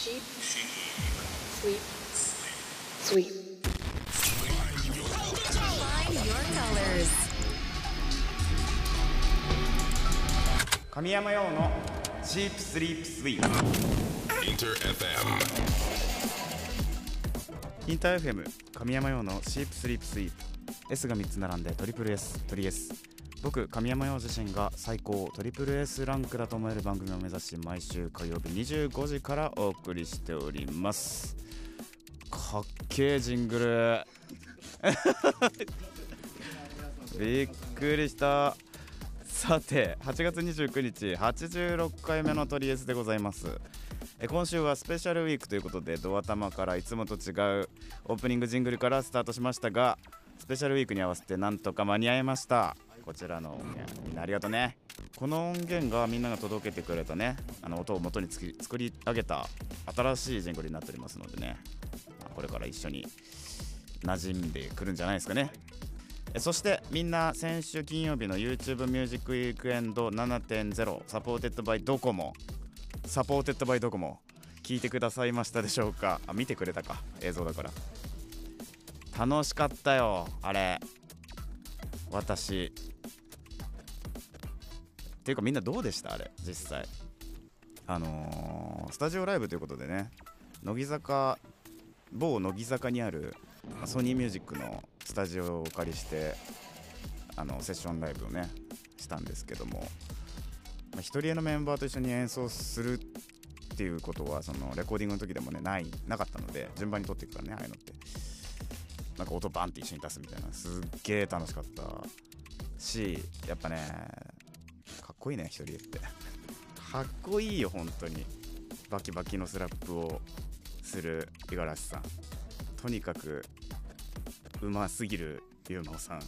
Sheep. Sweep. Sweep. Find your colors. 神山用のチープスリープスイープ Inter FM. インター FM 神山用のシープスリープスイープ S が3つ並んでトリプル S トリ S 僕神山用自身が最高トリプル S ランクだと思える番組を目指し毎週火曜日25時からお送りしております。かっけえジングル。びっくりした。さて8月29日86回目のトリエスでございます。今週はスペシャルウィークということでドア玉からいつもと違うオープニングジングルからスタートしましたがスペシャルウィークに合わせてなんとか間に合いました。こちらの音源。みんなありがとうねこの音源がみんなが届けてくれたねあの音を元につき作り上げた新しいジングルになっておりますのでね。これから一緒に馴染んでくるんじゃないですかね。そしてみんな先週金曜日の YouTube ミュージックウィークエンド7.0サポーテッドバイドコモサポーテッドバイドコモ聞いてくださいましたでしょうか？あ見てくれたか映像だから。楽しかったよあれ。私ていうかみんなどうでした？あれ実際。あのースタジオライブということでね乃木坂某乃木坂にあるソニーミュージックのスタジオをお借りしてあのセッションライブをねしたんですけども、まあ、一人のメンバーと一緒に演奏するっていうことはそのレコーディングの時でもねないなかったので順番に撮っていくからねああいうのって。なんか音バンって一緒に出すみたいなすっげえ楽しかったしやっぱねこいいね一人って。かっこいいよ本当に。バキバキのスラップをする五十嵐さん。とにかくうますぎるゆうまおさん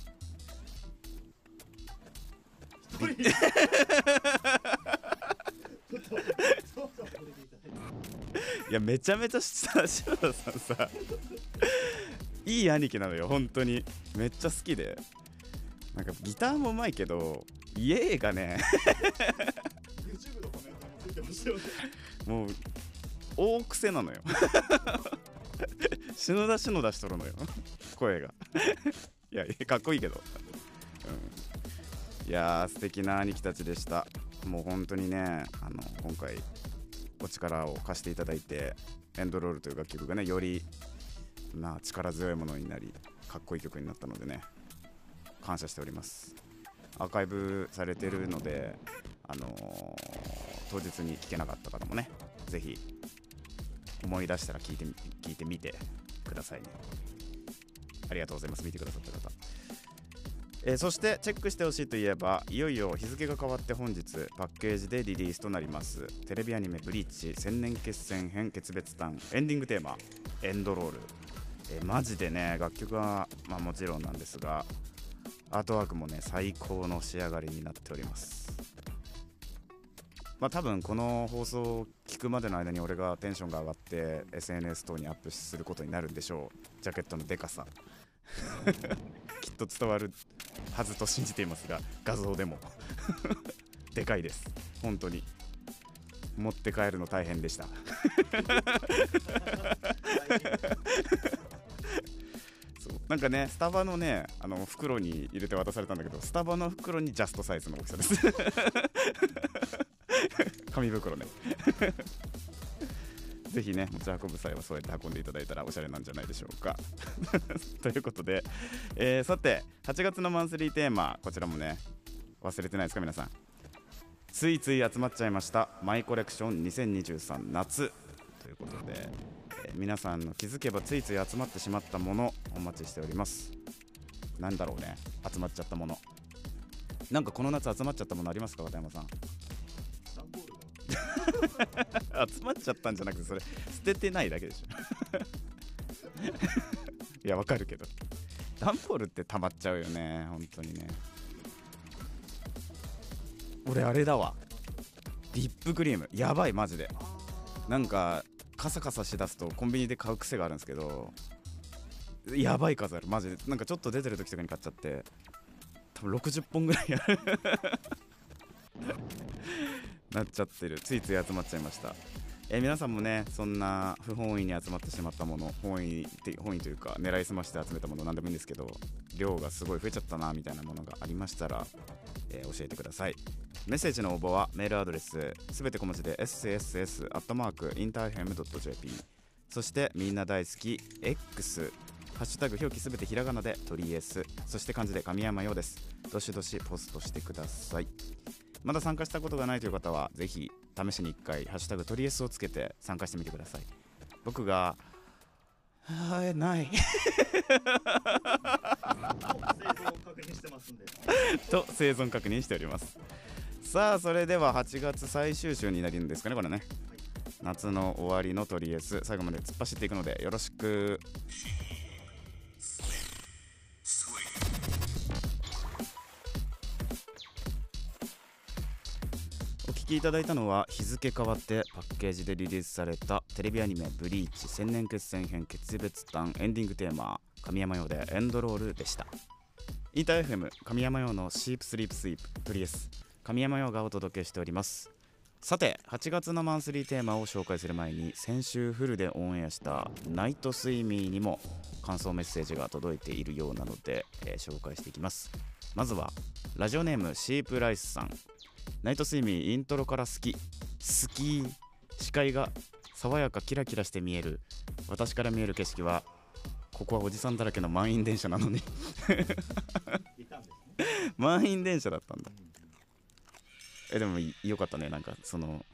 いやめちゃめちゃさ篠田さんさ。いい兄貴なのよ本当に。めっちゃ好きで。なんかギターもうまいけどイエーがね。もう大癖なのよ。篠田篠田しとるのよ。声が。いやかっこいいけど、うん、いやー素敵な兄貴たちでした。もう本当にねあの今回お力を貸していただいて「エンドロール」という楽曲がねよりまあ力強いものになりかっこいい曲になったのでね感謝しておりますアーカイブされてるので、あのー当日に聴けなかった方もねぜひ思い出したら聞いて聞いてみてくださいね。ありがとうございます。見てくださった方。えーそしてチェックしてほしいといえばいよいよ日付が変わって本日パッケージでリリースとなります。テレビアニメ「ブリーチ千年決戦編決別弾」エンディングテーマ「エンドロール」えーマジでね楽曲は、まあ、もちろんなんですがアートワークもね最高の仕上がりになっております。まあ多分この放送を聞くまでの間に俺がテンションが上がって SNS 等にアップすることになるんでしょう。ジャケットのでかさ。きっと伝わるはずと信じていますが画像でも。でかいです。本当に。持って帰るの大変でした。なんかねスタバのねあの袋に入れて渡されたんだけどスタバの袋にジャストサイズの大きさです。紙袋ね。ぜひね持ち運ぶ際はそうやって運んでいただいたらおしゃれなんじゃないでしょうか。ということで、えーさて8月のマンスリーテーマこちらもね忘れてないですか皆さん。ついつい集まっちゃいましたマイコレクション2023夏。ということで、皆さんの気づけばついつい集まってしまったものお待ちしております。なんだろうね。集まっちゃったもの。なんかこの夏集まっちゃったものありますか片山さん。集まっちゃったんじゃなくてそれ捨ててないだけでしょ。いやわかるけど。段ボールって溜まっちゃうよね本当にね。俺あれだわ。リップクリーム。やばいマジで。なんかカサカサしだすとコンビニで買う癖があるんですけどやばい数ある。マジで。なんかちょっと出てる時とかに買っちゃって。多分60本ぐらいある。なっちゃってる。ついつい集まっちゃいました。え皆さんもねそんな不本意に集まってしまったもの本意って本意というか狙いすまして集めたもの何でもいいんですけど量がすごい増えちゃったなみたいなものがありましたら、えー教えてください。メッセージの応募はメールアドレスすべて小文字で sss.interfm.jp そしてみんな大好き X ハッシュタグ表記すべてひらがなでトリエス。そして漢字で神山ようです。どしどしポストしてください。まだ参加したことがないという方はぜひ試しに1回「ハッシュタグトリエス」をつけて参加してみてください。僕が「はいない」と生存確認しております。さあそれでは8月最終週になるんですかねこれね。夏の終わりのトリエス最後まで突っ走っていくのでよろしく。きいただいたのは日付変わってパッケージでリリースされたテレビアニメ「ブリーチ千年決戦編決別弾」エンディングテーマ神山用でエンドロールでした。インター FM 神山用のシープスリープスイープトリエス神山用がお届けしております。さて8月のマンスリーテーマを紹介する前に先週フルでオンエアした「ナイトスイミー」にも感想メッセージが届いているようなので、えー紹介していきます。まずはラジオネームシープライスさん。ナイトスイミーイントロから好き。好き。視界が爽やかキラキラして見える。私から見える景色はここはおじさんだらけの満員電車なのに。満員電車だったんだ。えでもいよかったね。なんかその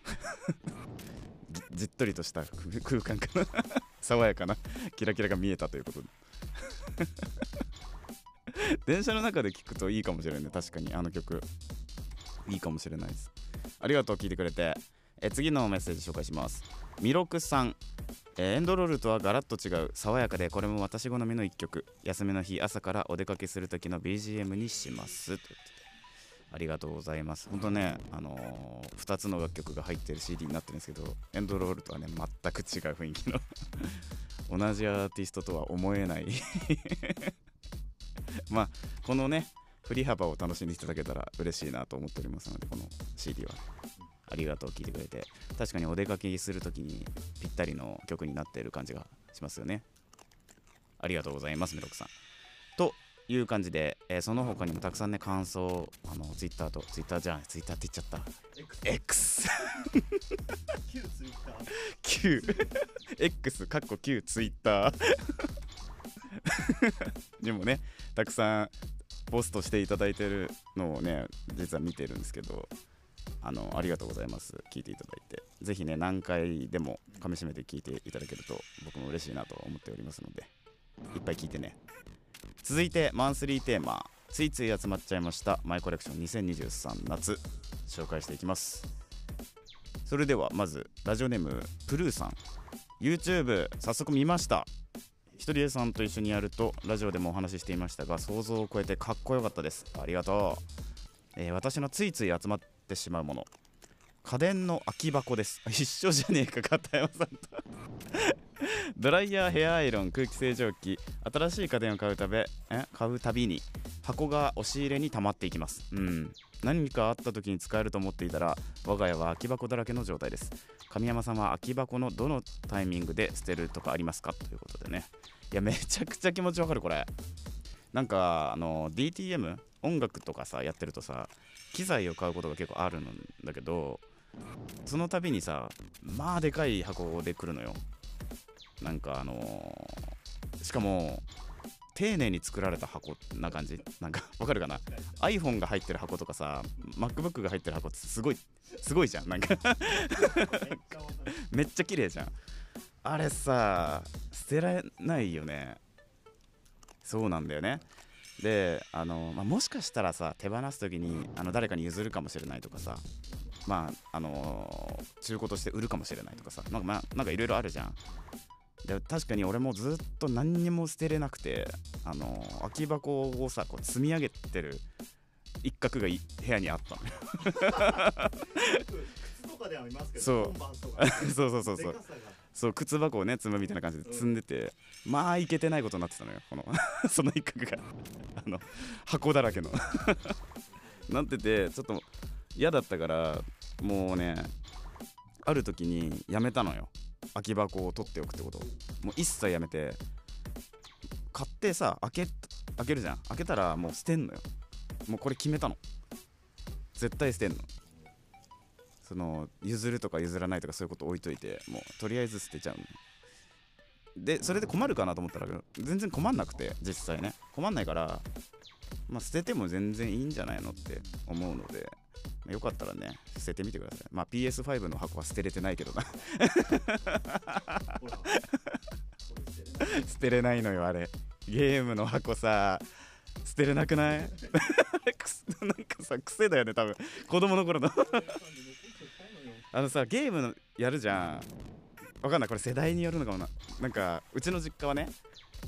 じ じっとりとした空空間かな爽やかなキラキラが見えたということで。電車の中で聞くといいかもしれないね。確かにあの曲いいかもしれないです。ありがとう聞いてくれて。え次のメッセージ紹介します。ミロクさん。えエンドロールとはガラッと違う爽やかでこれも私好みの一曲。休みの日朝からお出かけする時の BGM にします。とありがとうございます。本当ねあのー、2つの楽曲が入ってる CD になってるんですけどエンドロールとはね全く違う雰囲気の。同じアーティストとは思えない。まあこのね振り幅を楽しんでいただけたら嬉しいなと思っておりますのでこの CD は。ありがとう聞いてくれて確かにお出かけするときにぴったりの曲になっている感じがしますよね。ありがとうございますメロクさんという感じで、えーその他にもたくさんね感想あの Twitter と Twitter じゃん Twitter って言っちゃった。X 旧 X かっこ旧 Twitter でもねたくさんポストしていただいてるのをね実は見てるんですけどあのありがとうございます。聞いていただいて。ぜひね何回でも噛み締めて聞いていただけると僕も嬉しいなと思っておりますのでいっぱい聞いてね。続いてマンスリーテーマ。ついつい集まっちゃいましたマイコレクション2023夏紹介していきます。それではまずラジオネームプルーさん。YouTube 早速見ました。ひとりえさんと一緒にやるとラジオでもお話ししていましたが想像を超えてかっこよかったです。ありがとう、えー私のついつい集まってしまうもの。家電の空き箱です。一緒じゃねえか片山さんと。ドライヤーヘアアイロン空気清浄機。新しい家電を買うたべえ買うたびに箱が押し入れに溜まっていきます。うん。何かあった時に使えると思っていたら我が家は空き箱だらけの状態です。神山さんは空き箱のどのタイミングで捨てるとかありますか？ということでね。いやめちゃくちゃ気持ちわかるこれ。なんかあの DTM 音楽とかさやってるとさ機材を買うことが結構あるんだけどその度にさまあでかい箱で来るのよ。なんかあのーしかも丁寧に作られた箱な感じ？なんか わかるかな？iPhone が入ってる箱とかさ MacBook が入ってる箱ってすごいすごいじゃん。なんか。めっちゃ綺麗じゃん。あれさ捨てられないよね。そうなんだよね。であの、まあ、もしかしたらさ手放す時にあの誰かに譲るかもしれないとかさまああの中古として売るかもしれないとかさなんかまあなんかいろいろあるじゃんで確かに俺もずっと何にも捨てれなくてあの空き箱をさこう積み上げてる一角がい部屋にあったのよ。靴とかでは見ますけど、そう。そうそうそうそう。そう靴箱をね積むみたいな感じで積んでて、まあいけてないことになってたのよこの その一角が。あの箱だらけの。なっててちょっと嫌だったからもうねある時にやめたのよ空き箱を取っておくってこと？もう一切やめて。買ってさ開け開けるじゃん。開けたらもう捨てんのよ。もうこれ決めたの。絶対捨てんの。その譲るとか譲らないとかそういうこと置いといてもうとりあえず捨てちゃうの。でそれで困るかなと思ったら全然困んなくて実際ね。困んないからまあ捨てても全然いいんじゃないのって思うので。よかったらね捨ててみてください。まあ PS5 の箱は捨てれてないけどな。捨てれないのよあれゲームの箱さ捨てれなくないなんかさ癖だよね多分子供の頃のあのさゲームのやるじゃんわかんないこれ世代によるのかもななんかうちの実家はね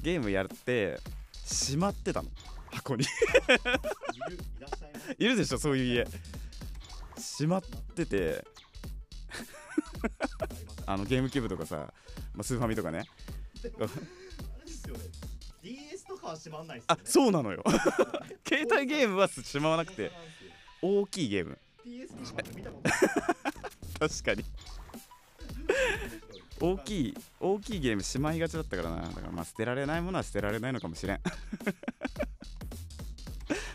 ゲームやってしまってたの箱にいるでしょそういう家しまってて あのゲームキューブとかさ、まあ、スーファミとかね。DS とかは閉まんないっすよあねそうなのよ。携帯ゲームはしまわなくて大きいゲーム。確かに。大きい大きいゲームしまいがちだったからな。だからまあ捨てられないものは捨てられないのかもしれん。ま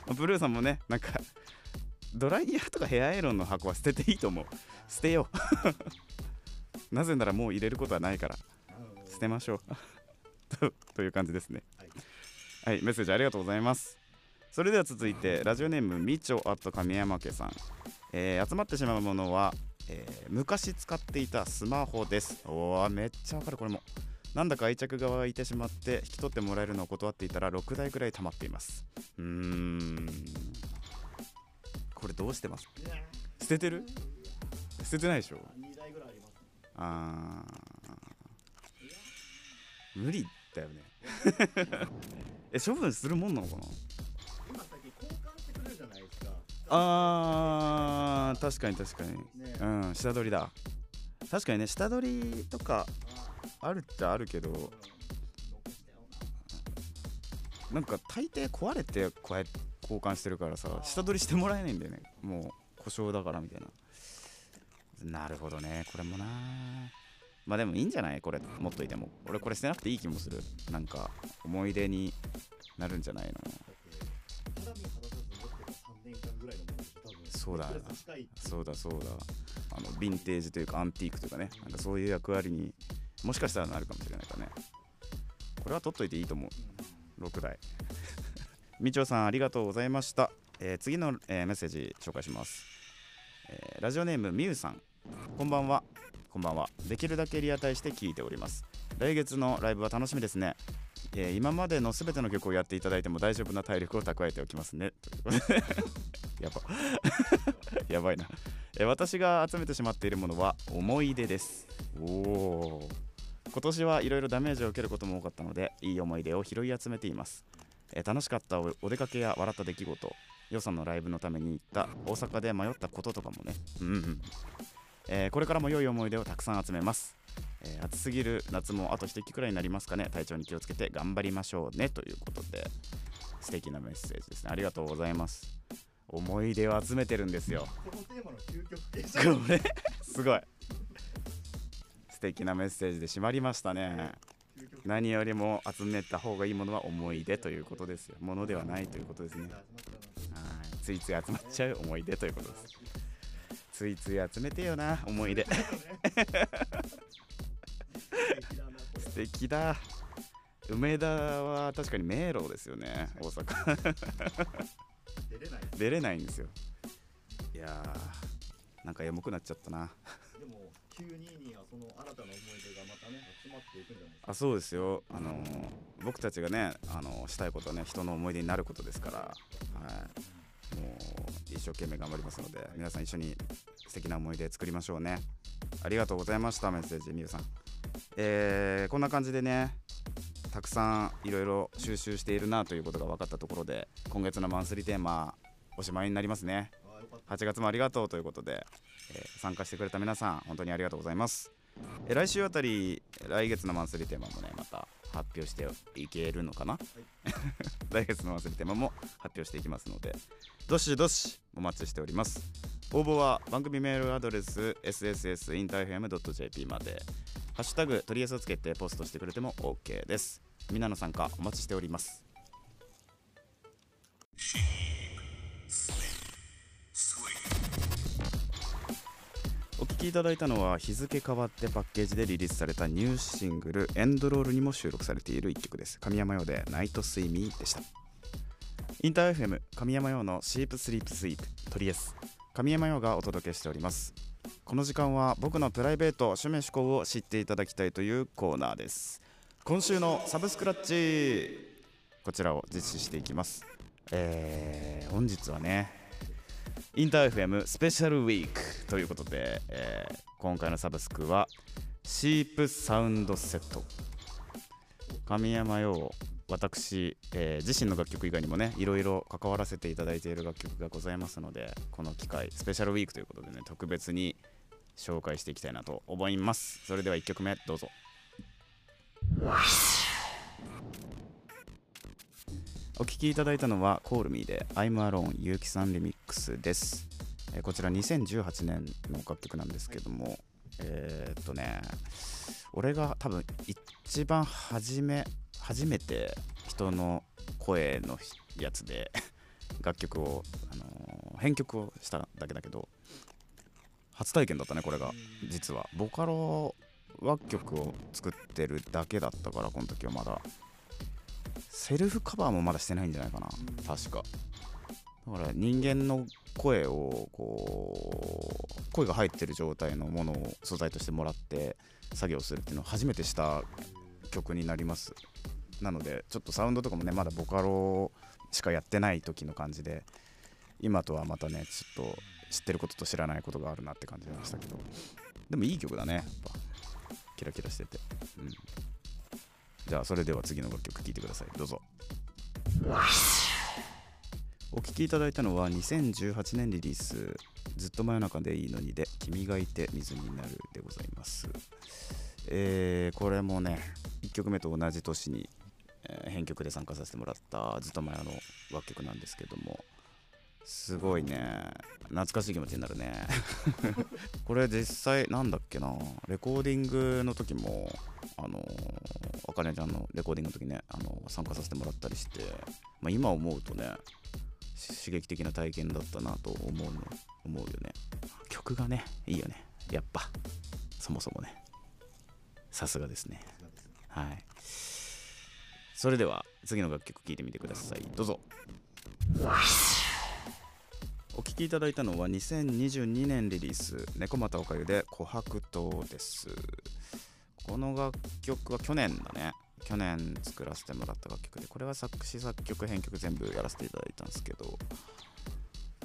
あブルーさんもねなんかドライヤーとかヘアアイロンの箱は捨てていいと思う。捨てよう。なぜならもう入れることはないから。うん捨てましょう。とという感じですね。はい。はいメッセージありがとうございます。それでは続いてラジオネームみちょあと神山家さん、えー集まってしまうものは、えー昔使っていたスマホです。おーめっちゃわかるこれも。なんだか愛着が湧いてしまって引き取ってもらえるのを断っていたら6台くらい溜まっています。うーんこれどうしてます？捨ててる？捨ててないでしょ？ー。2台ぐらいあ無理だよね。え処分するもんなのかな？あー。確かに確かに。ね。うん下取りだ。確かにね下取りとかああるっちゃあるけどなんか大抵壊れてこうやって交換してるからさ下取りしてもらえないんだよね。もう故障だからみたいな。なるほどね。これもな。まあでもいいんじゃない？これ持っといても。俺これ捨てなくていい気もする。なんか思い出になるんじゃないの？そうだ。それ近いそうだそうだ。あのヴィンテージというかアンティークというかね。なんかそういう役割にもしかしたらなるかもしれないからね。これは取っといていいと思う。6台。みちおさんありがとうございました、えー次の、えーメッセージ紹介します、えーラジオネームみゆさん。こんばんは。こんばんは。できるだけリアタイして聞いております。来月のライブは楽しみですね。えー今までのすべての曲をやっていただいても大丈夫な体力を蓄えておきますね。ということでやば。やばいな、えー私が集めてしまっているものは思い出です。おお今年はいろいろダメージを受けることも多かったのでいい思い出を拾い集めています、えー楽しかったおお出かけや笑った出来事予算のライブのために行った大阪で迷ったこととかもね。うんうん、えーこれからも良い思い出をたくさん集めます。えー暑すぎる夏もあと一息くらいになりますかね。体調に気をつけて頑張りましょうね。ということで素敵なメッセージですね。ありがとうございます。思い出を集めてるんですよ。このテーマの究極形じゃん。これすごい。素敵なメッセージで締まりましたね何よりも集めた方がいいものは思い出ということですよ。ものではないということですね。はい。ついつい集まっちゃう思い出ということです。ついつい集めてよな思い出。素敵だ。梅田は確かに迷路ですよね大阪。出れない。出れないんですよ。いやーなんかエモくなっちゃったなでも922はその新たな思い出がまたね集まっていくんじゃないですか。あそうですよ。あのー僕たちがねあのーしたいことはね人の思い出になることですからはい。もう一生懸命頑張りますので皆さん一緒に素敵な思い出作りましょうね。ありがとうございましたメッセージみゆさん。えーこんな感じでねたくさんいろいろ収集しているなということが分かったところで今月のマンスリーテーマおしまいになりますね。8月もありがとうということで、えー参加してくれた皆さん本当にありがとうございます、えー来週あたり来月のマンスリーテーマもねまた発表していけるのかな、来月のマンスリーテーマも発表していきますのでどしどしお待ちしております。応募は番組メールアドレス sss.interfm.jp まで。ハッシュタグ取りエスをつけてポストしてくれても OK です。みんなの参加お待ちしておりますきいただいたのは日付変わってパッケージでリリースされたニューシングル「エンドロール」にも収録されている一曲です。神山用で「ナイトスイミー」でした。インター FM 神山用のシープスリープスイープトリエス。神山用がお届けしております。この時間は僕のプライベート趣味思考を知っていただきたいというコーナーです。今週のサブスクラッチこちらを実施していきます。えー、本日はねインター FM スペシャルウィークということで、えー今回のサブスクはシープサウンドセット。神山陽私、えー自身の楽曲以外にもねいろいろ関わらせていただいている楽曲がございますのでこの機会スペシャルウィークということでね特別に紹介していきたいなと思います。それでは1曲目どうぞ。お聴きいただいたのはコールミーで I'm Alone ゆうきさんリミックスです、えーこちら2018年の楽曲なんですけどもえーっとね俺が多分一番初め初めて人の声のやつで楽曲を、あのー編曲をしただけだけど初体験だったねこれが実は。ボカロ楽曲を作ってるだけだったからこの時はまだ。セルフカバーもまだしてないんじゃないかな。確か。だから人間の声をこう声が入ってる状態のものを素材としてもらって作業するっていうのを初めてした曲になります。なのでちょっとサウンドとかもねまだボカロしかやってない時の感じで今とはまたねちょっと知ってることと知らないことがあるなって感じましたけど。でもいい曲だねやっぱ。キラキラしてて、うん、じゃあそれでは次の楽曲聴いてください。どうぞ。お聴きいただいたのは2018年リリース「ずっと真夜中でいいのに」で「君がいて水になる」でございます。えーこれもね1曲目と同じ年に、えー編曲で参加させてもらったずっと前の楽曲なんですけども。すごいね。懐かしい気持ちになるね。これ実際なんだっけな。レコーディングの時もあのあかねちゃんのレコーディングの時ねあの参加させてもらったりして、まあ、今思うとね刺激的な体験だったなと思うの思うよね。曲がねいいよね。やっぱそもそもね。さすがですね。はい。それでは次の楽曲聴いてみてください。どうぞ。お聴きいただいたのは2022年リリース「猫又おかゆ」で「琥珀糖」です。この楽曲は去年だね。去年作らせてもらった楽曲でこれは作詞作曲編曲全部やらせていただいたんですけど、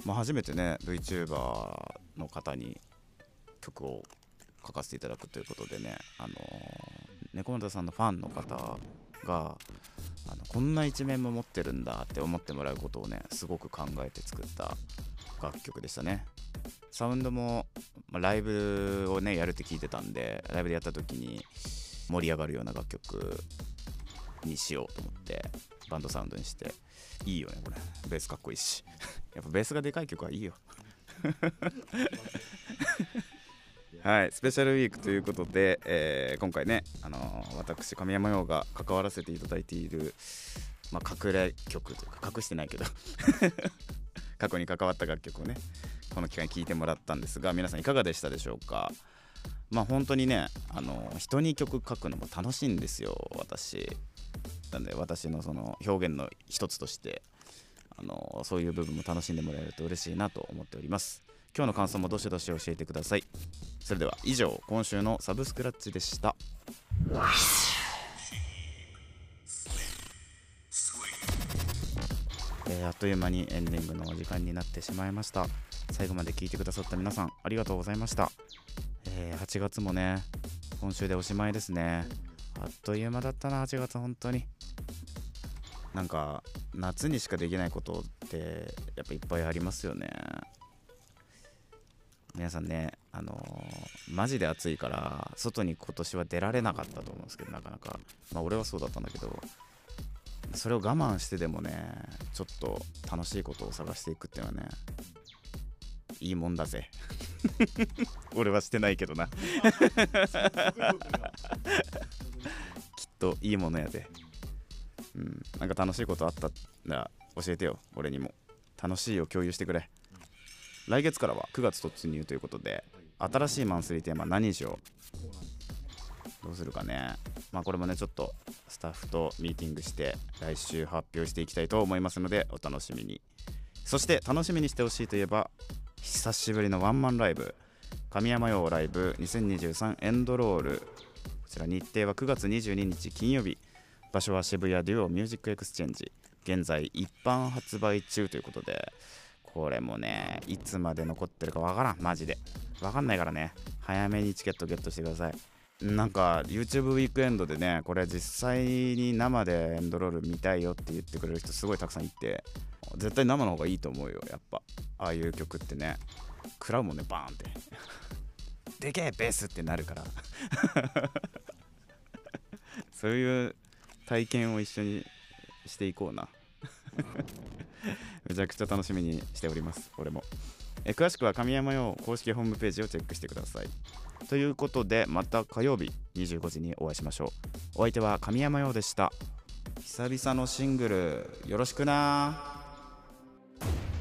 まあ、初めてね VTuber の方に曲を書かせていただくということでねあの猫又さんのファンの方があのこんな一面も持ってるんだって思ってもらうことをねすごく考えて作った楽曲でしたね。サウンドも、まあライブをねやるって聞いてたんでライブでやった時に盛り上がるような楽曲にしようと思ってバンドサウンドにして。いいよねこれ。ベースかっこいいし。やっぱベースがでかい曲はいいよ。はい、スペシャルウィークということで、えー今回ね、あのー私、神山陽が関わらせていただいている、まあ、隠れ曲というか、隠してないけど、過去に関わった楽曲をね、この機会に聴いてもらったんですが、皆さんいかがでしたでしょうか？まあ本当にね、あの人に曲書くのも楽しいんですよ、私。なんで、私のその表現の一つとして、あのそういう部分も楽しんでもらえると嬉しいなと思っております。今日の感想もどしどし教えてください。それでは以上今週のサブスクラッチでしたえーあっという間にエンディングのお時間になってしまいました最後まで聞いてくださった皆さんありがとうございました、えー8月もね今週でおしまいですね。あっという間だったな8月本当に。なんか夏にしかできないことってやっぱいっぱいありますよね。皆さんね、あのーマジで暑いから外に今年は出られなかったと思うんですけどなかなか。まあ俺はそうだったんだけどそれを我慢してでもねちょっと楽しいことを探していくっていうのはねいいもんだぜ。俺はしてないけどな。きっといいものやで。うんなんか楽しいことあったら教えてよ。俺にも。楽しいを共有してくれ。来月からは9月突入ということで新しいマンスリーテーマ何にしよう。どうするかね。まあこれもねちょっとスタッフとミーティングして来週発表していきたいと思いますのでお楽しみに。そして楽しみにしてほしいといえば久しぶりのワンマンライブ。神山羊ライブ2023エンドロール。こちら日程は9月22日金曜日場所は渋谷 duo MUSIC EXCHANGE。現在一般発売中ということで。これもねいつまで残ってるかわからん。マジで。わかんないからね。早めにチケットゲットしてください。なんか YouTube ウィークエンドでねこれ実際に生でエンドロール見たいよって言ってくれる人すごいたくさんいて絶対生の方がいいと思うよやっぱ。ああいう曲ってね。食らうもんねバーンって。でけえベースってなるから。そういう体験を一緒にしていこうな。めちゃくちゃ楽しみにしております俺も。え詳しくは神山用公式ホームページをチェックしてください。ということでまた火曜日25時にお会いしましょう。お相手は神山用でした。久々のシングルよろしくな。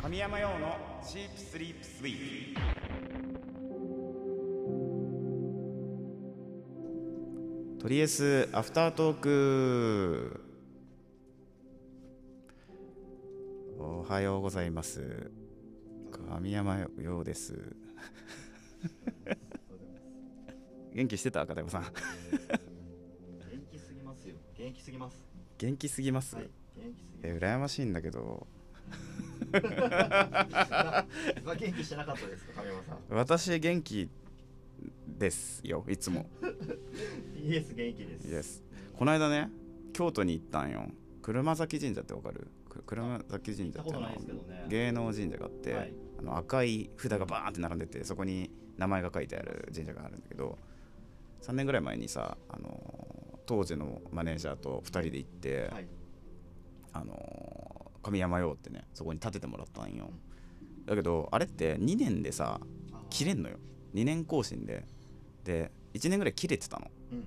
神山用のチープスリープスイート。とりあえずアフタートーク。おはようございます。神山ようです。元気してた？片山さん。元気すぎますよ。元気すぎます。元気すぎます、はい元気すぎえ羨ましいんだけど。元気してなかったですか亀山さん。私元気ですよいつも。イエス元気です。イエス。この間ね京都に行ったんよ。車崎神社ってわかる？く車崎神社ってね。芸能神社があって、はい。あの赤い札がバーンって並んでてそこに名前が書いてある神社があるんだけど3年ぐらい前にさ、あの当時のマネージャーと2人で行って、はい。あの神山用ってねそこに建ててもらったんよ。だけどあれって2年でさあ切れんのよ。2年更新で。で1年ぐらい切れてたの。うん。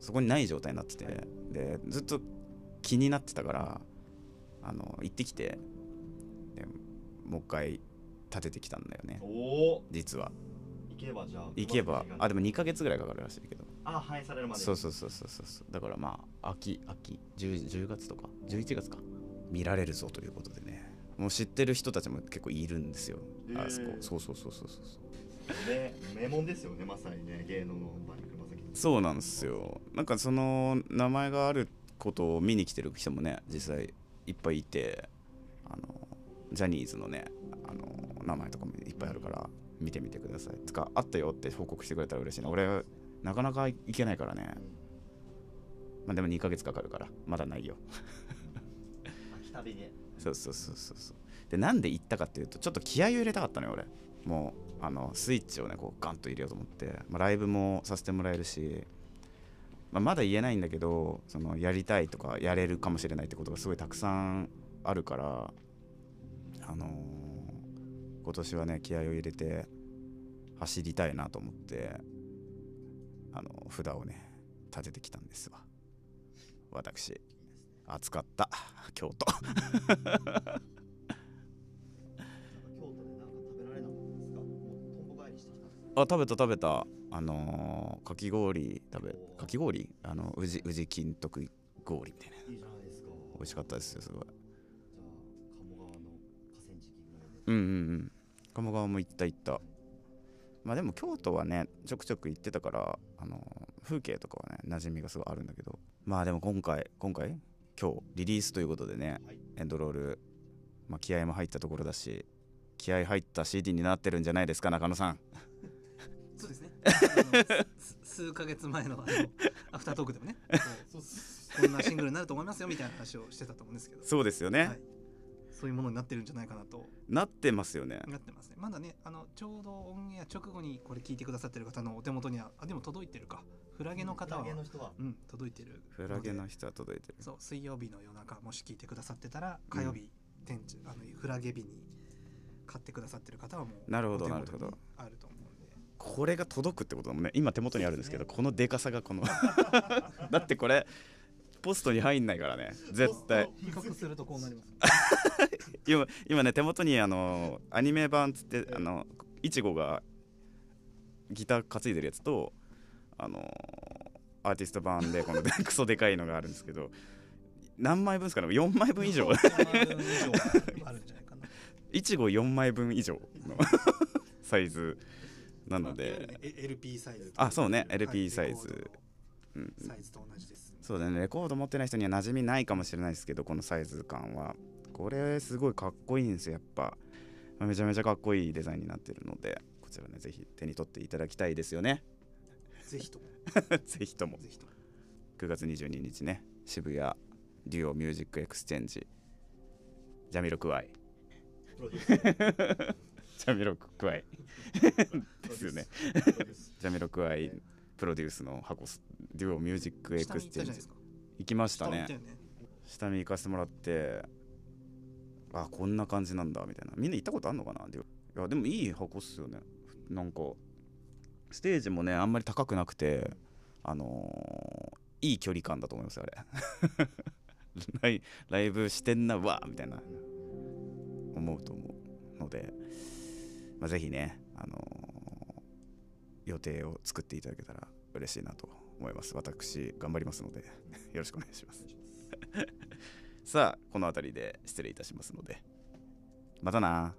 そこにない状態になってて、はい。でずっと気になってたからあの行ってきてでもう一回建ててきたんだよね。実は。行けばじゃあ行けばあでも2ヶ月ぐらいかかるらしいけど。あ反映されるまでそうそうそうそうそうそう。だからまあ秋秋 10, 10月とか11月か。見られるぞということでね。もう知ってる人たちも結構いるんですよ、あそこ。そうそうそうそうそうそう。ね名門ですよねまさにね芸能のそうなんですよ。なんかその名前があることを見に来てる人もね実際いっぱいいてあのジャニーズのねあの名前とかもいっぱいあるから見てみてください。つかあったよって報告してくれたら嬉しいな。俺なかなか行けないからね。まあでも2ヶ月かかるから。まだないよ。秋旅で。そうそうそうそうそう。でなんで行ったかっていうとちょっと気合を入れたかったのよ俺。もうあのスイッチをねこうガンと入れようと思って、まあ、ライブもさせてもらえるし、まあ、まだ言えないんだけどそのやりたいとかやれるかもしれないってことがすごいたくさんあるからあのー今年はね気合を入れて走りたいなと思ってあの札をね立ててきたんですわ。私暑かった。京都。あ食べた食べた。あのーかき氷食べかき氷？あの宇治宇治金徳氷みたいな。いいじゃないですか。美味しかったですよすごい。じゃあ鴨川の河川敷ぐらいで。うんうんうん鴨川も行った行った。まあでも京都はねちょくちょく行ってたからあのー風景とかはね馴染みがすごいあるんだけど。まあでも今回今回今日リリースということでね、はい。エンドロール、まあ、気合も入ったところだし気合入った CD になってるんじゃないですか中野さん。そうですね。数ヶ月前のあのアフタートークでもね、こんなシングルになると思いますよみたいな話をしてたと思うんですけど、そうですよね、はい、そういうものになってるんじゃないかなと。なってますよね。なってますね。まだね、あのちょうどオンエア直後にこれ聞いてくださってる方のお手元には、あでも届いてるか。フラゲの方はクラゲ、の人は。うん、届いてる。フラゲの人は届いてる。そう水曜日の夜中もし聞いてくださってたら火曜日、店長あのフラゲ日に買ってくださってる方はもうなるほどなるほど。にあると思うんで。これが届くってことだもんね今手元にあるんですけどこのでかさがこの だってこれポストに入んないからね絶対。比較するとこうなります 今今ね手元にあのアニメ版つってあのいちごがギター担いでるやつとあのアーティスト版でこの クソでかいのがあるんですけど何枚分ですかね？4枚分以上。あるんじゃないかな。いちご4枚分以上の サイズなので。ねえ LP サイズ。あそうね。はい LP サイズ。サイズと同じです。そうだね。レコード持ってない人には馴染みないかもしれないですけどこのサイズ感はこれすごいかっこいいんですよやっぱ。まあめちゃめちゃかっこいいデザインになってるのでこちらねぜひ手に取っていただきたいですよね。ぜひとも。ぜひとも。ぜひとも。9月22日ね渋谷 duo MUSIC EXCHANGE。ジャミロクワイ。ジャミロクワイ。ですよね。ジャミロクワイプロデュースの箱ス duo MUSIC EXCHANGE。に行きましたね。下見行かせてもらってあこんな感じなんだみたいな。みんな行ったことあんのかな？いやでもいい箱っすよね。なんかステージもねあんまり高くなくてあのーいい距離感だと思いますあれ。ライブしてんなわみたいな。思うと思うので、まあ、ぜひね、あのー予定を作っていただけたら嬉しいなと思います。私頑張りますので。よろしくお願いします。さあこの辺りで失礼いたしますので。またな。